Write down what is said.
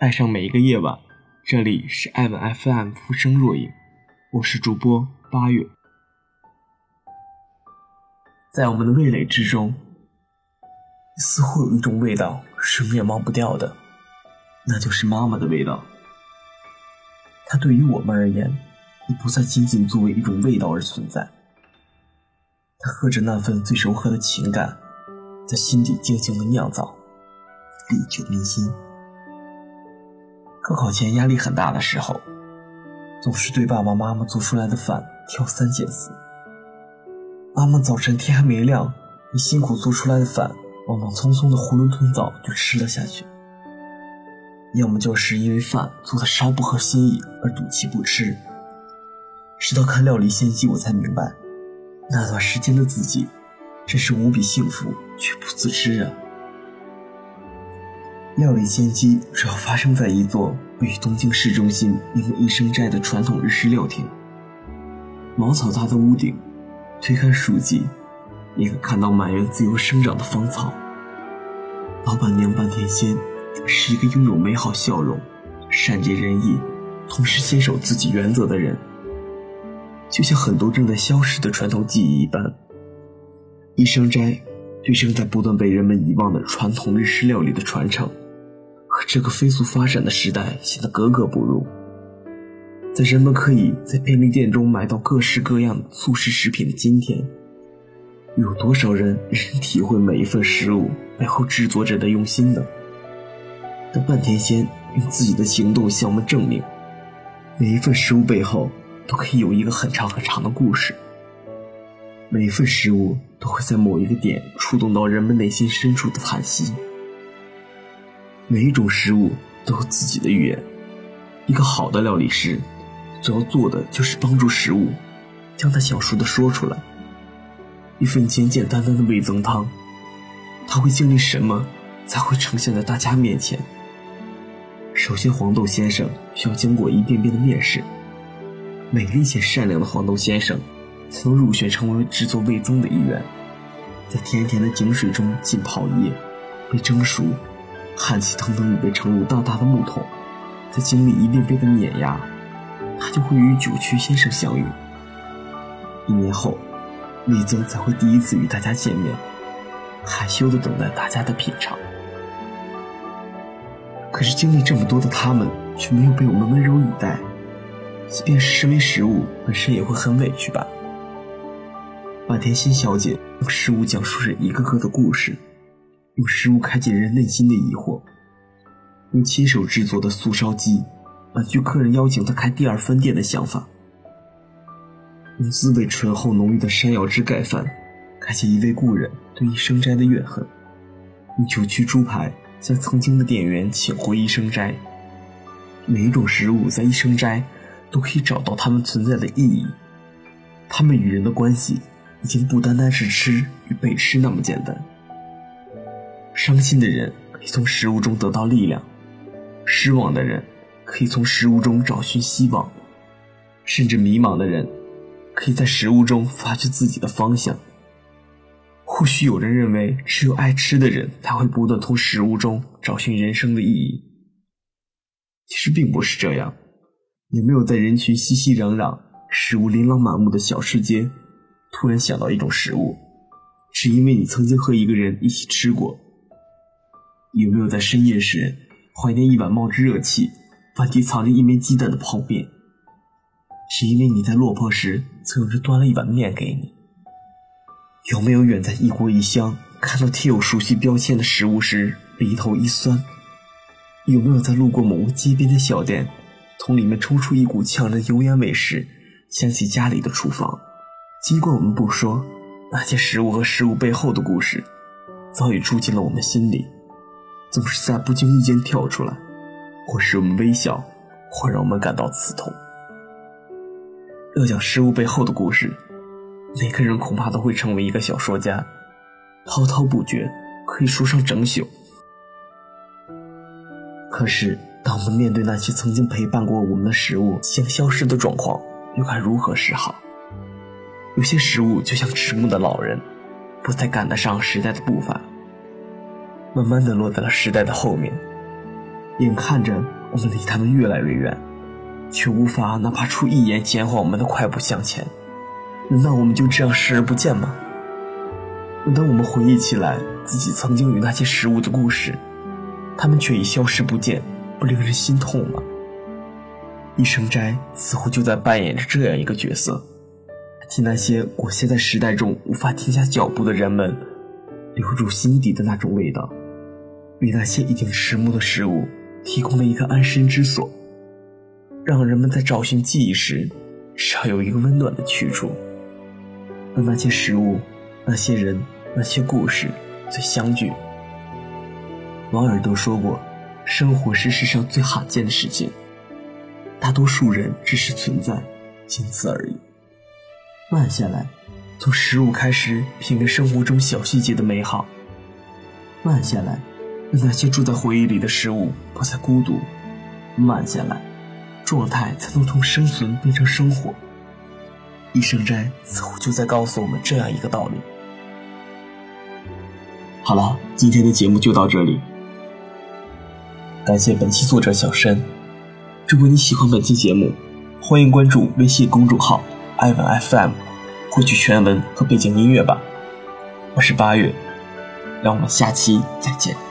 爱上每一个夜晚。这里是爱吻 FM 浮生若影，我是主播八月。在我们的味蕾之中，似乎有一种味道是永远忘不掉的，那就是妈妈的味道。它对于我们而言，已不再仅仅作为一种味道而存在。它喝着那份最柔和的情感，在心底静静的酿造，历久弥新。高考前压力很大的时候，总是对爸爸妈妈做出来的饭挑三拣四。妈妈早晨天还没亮，你辛苦做出来的饭，往往匆匆的囫囵吞枣就吃了下去；要么就是因为饭做的稍不合心意而赌气不吃。直到看《料理仙姬》，我才明白。那段时间的自己，真是无比幸福却不自知啊！料理仙姬主要发生在一座位于东京市中心名为一生斋的传统日式料亭。茅草搭的屋顶，推开书籍，你可看到满园自由生长的芳草。老板娘半田仙是一个拥有美好笑容、善解人意，同时坚守自己原则的人。就像很多正在消失的传统技艺一般，一生斋对正在不断被人们遗忘的传统日式料理的传承，和这个飞速发展的时代显得格格不入。在人们可以在便利店中买到各式各样速食食品的今天，有多少人能体会每一份食物背后制作者的用心呢？但半田仙用自己的行动向我们证明，每一份食物背后。都可以有一个很长很长的故事。每一份食物都会在某一个点触动到人们内心深处的叹息。每一种食物都有自己的语言。一个好的料理师，主要做的就是帮助食物将它想说的说出来。一份简简单单的味增汤，它会经历什么才会呈现在大家面前？首先，黄豆先生需要经过一遍遍的面试。美丽且善良的黄豆先生，才能入选成为制作味增的一员。在甜甜的井水中浸泡一夜，被蒸熟，汗气腾腾地被盛入大大的木桶。在经历一遍遍的碾压，他就会与九曲先生相遇。一年后，味增才会第一次与大家见面，害羞地等待大家的品尝。可是经历这么多的他们，却没有被我们温柔以待。即便是身为食物本身，也会很委屈吧。马田心小姐用食物讲述着一个个的故事，用食物开解人内心的疑惑，用亲手制作的素烧鸡婉拒客人邀请他开第二分店的想法，用滋味醇厚浓郁的山药汁盖饭，开启一位故人对一生斋的怨恨，用九曲猪排将曾经的店员请回一生斋。每一种食物在一生斋。都可以找到它们存在的意义。它们与人的关系，已经不单单是吃与被吃那么简单。伤心的人可以从食物中得到力量，失望的人可以从食物中找寻希望，甚至迷茫的人可以在食物中发掘自己的方向。或许有人认为，只有爱吃的人才会不断从食物中找寻人生的意义。其实并不是这样。有没有在人群熙熙攘攘、食物琳琅满目的小吃街，突然想到一种食物，是因为你曾经和一个人一起吃过？有没有在深夜时怀念一碗冒着热气、饭底藏着一枚鸡蛋的泡面？是因为你在落魄时曾有人端了一碗面给你？有没有远在异国异乡看到贴有熟悉标签的食物时鼻头一酸？有没有在路过某个街边的小店？从里面冲出一股呛人油烟味时，想起家里的厨房。尽管我们不说，那些食物和食物背后的故事，早已住进了我们心里，总是在不经意间跳出来，或使我们微笑，或让我们感到刺痛。要讲食物背后的故事，每个人恐怕都会成为一个小说家，滔滔不绝，可以说上整宿。可是。当我们面对那些曾经陪伴过我们的食物将消失的状况，又该如何是好？有些食物就像迟暮的老人，不再赶得上时代的步伐，慢慢的落在了时代的后面。眼看着我们离他们越来越远，却无法哪怕出一言减缓我们的快步向前。难道我们就这样视而不见吗？难道我们回忆起来自己曾经与那些食物的故事，他们却已消失不见，不令人心痛吗？一生斋似乎就在扮演着这样一个角色，替那些裹挟在时代中无法停下脚步的人们，留住心底的那种味道。为那些已经迟暮的食物提供了一个安身之所，让人们在找寻记忆时，少有一个温暖的去处。让那些食物、那些人、那些故事再相聚。王尔德说过：“生活是世上最罕见的事情，大多数人只是存在，仅此而已。”慢下来，从食物开始品味生活中小细节的美好。慢下来。让那些住在回忆里的事物不再孤独，慢下来，状态才能从生存变成生活。一生斋似乎就在告诉我们这样一个道理。好了，今天的节目就到这里，感谢本期作者小申。如果你喜欢本期节目，欢迎关注微信公众号“艾文 FM”，获取全文和背景音乐吧。我是八月，让我们下期再见。